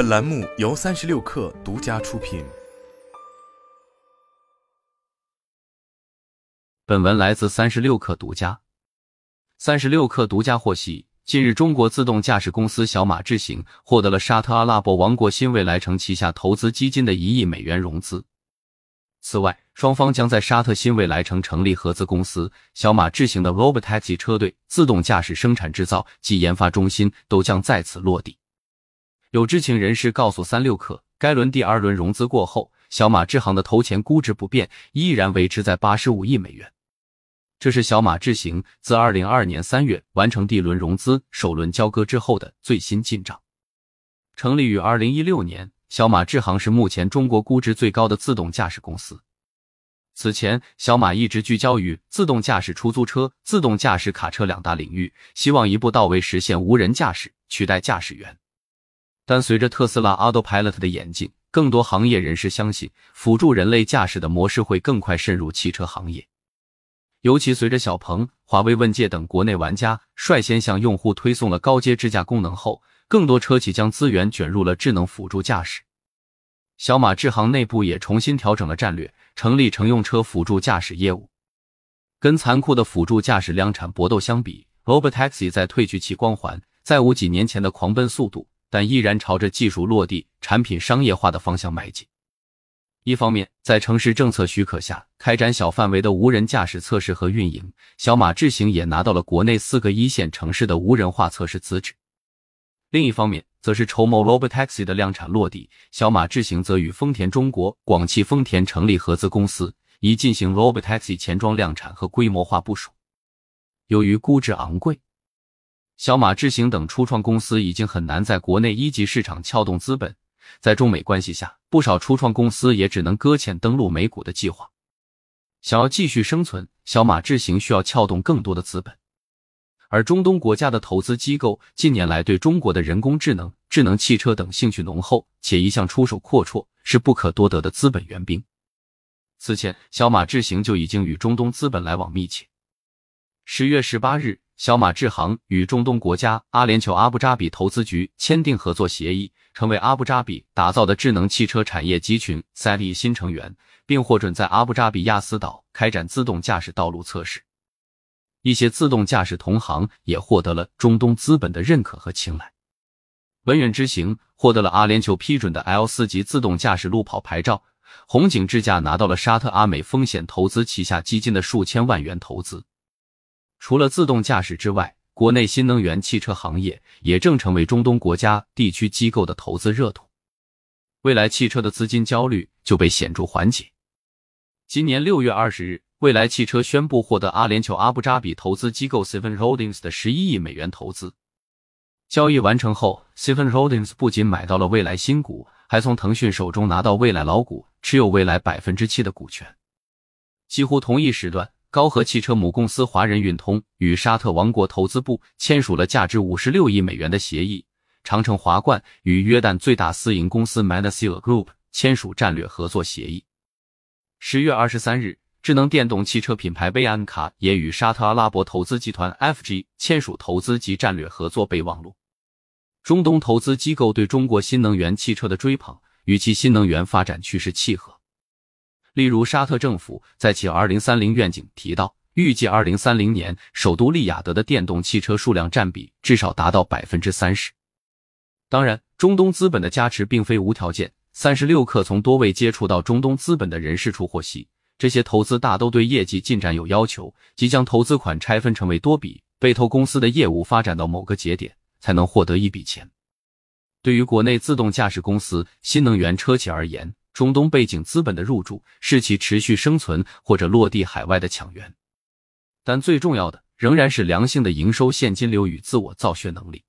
本栏目由三十六氪独家出品。本文来自三十六氪独家。三十六氪独家获悉，近日中国自动驾驶公司小马智行获得了沙特阿拉伯王国新未来城旗下投资基金的一亿美元融资。此外，双方将在沙特新未来城成立合资公司，小马智行的 Robotaxi 车队、自动驾驶生产制造及研发中心都将在此落地。有知情人士告诉三六氪，该轮第二轮融资过后，小马智行的投前估值不变，依然维持在八十五亿美元。这是小马智行自二零二二年三月完成 D 轮融资、首轮交割之后的最新进账。成立于二零一六年。小马智行是目前中国估值最高的自动驾驶公司。此前，小马一直聚焦于自动驾驶出租车、自动驾驶卡车两大领域，希望一步到位实现无人驾驶，取代驾驶员。但随着特斯拉 Autopilot 的演进，更多行业人士相信，辅助人类驾驶的模式会更快渗入汽车行业。尤其随着小鹏、华为问界等国内玩家率先向用户推送了高阶智驾功能后。更多车企将资源卷入了智能辅助驾驶，小马智行内部也重新调整了战略，成立乘用车辅助驾驶业务。跟残酷的辅助驾驶量产搏斗相比，Robotaxi 在褪去其光环，再无几年前的狂奔速度，但依然朝着技术落地、产品商业化的方向迈进。一方面，在城市政策许可下开展小范围的无人驾驶测试和运营，小马智行也拿到了国内四个一线城市的无人化测试资质。另一方面，则是筹谋 Robotaxi 的量产落地，小马智行则与丰田中国、广汽丰田成立合资公司，以进行 Robotaxi 前装量产和规模化部署。由于估值昂贵，小马智行等初创公司已经很难在国内一级市场撬动资本，在中美关系下，不少初创公司也只能搁浅登陆美股的计划。想要继续生存，小马智行需要撬动更多的资本。而中东国家的投资机构近年来对中国的人工智能、智能汽车等兴趣浓厚，且一向出手阔绰，是不可多得的资本援兵。此前，小马智行就已经与中东资本来往密切。十月十八日，小马智行与中东国家阿联酋阿布扎比投资局签订合作协议，成为阿布扎比打造的智能汽车产业集群赛力新成员，并获准在阿布扎比亚斯岛开展自动驾驶道路测试。一些自动驾驶同行也获得了中东资本的认可和青睐。文远之行获得了阿联酋批准的 L 四级自动驾驶路跑牌照，红景智驾拿到了沙特阿美风险投资旗下基金的数千万元投资。除了自动驾驶之外，国内新能源汽车行业也正成为中东国家地区机构的投资热土。未来汽车的资金焦虑就被显著缓解。今年六月二十日。蔚来汽车宣布获得阿联酋阿布扎比投资机构 Seven Holdings 的十一亿美元投资。交易完成后，Seven Holdings 不仅买到了蔚来新股，还从腾讯手中拿到蔚来老股，持有蔚来百分之七的股权。几乎同一时段，高和汽车母公司华人运通与沙特王国投资部签署了价值五十六亿美元的协议。长城华冠与约旦最大私营公司 Manasila Group 签署战略合作协议。十月二十三日。智能电动汽车品牌贝安卡也与沙特阿拉伯投资集团 FG 签署投资及战略合作备忘录。中东投资机构对中国新能源汽车的追捧与其新能源发展趋势契合。例如，沙特政府在其二零三零愿景提到，预计二零三零年首都利雅得的电动汽车数量占比至少达到百分之三十。当然，中东资本的加持并非无条件。三十六氪从多位接触到中东资本的人士处获悉。这些投资大都对业绩进展有要求，即将投资款拆分成为多笔，被投公司的业务发展到某个节点才能获得一笔钱。对于国内自动驾驶公司、新能源车企而言，中东背景资本的入驻是其持续生存或者落地海外的抢源，但最重要的仍然是良性的营收现金流与自我造血能力。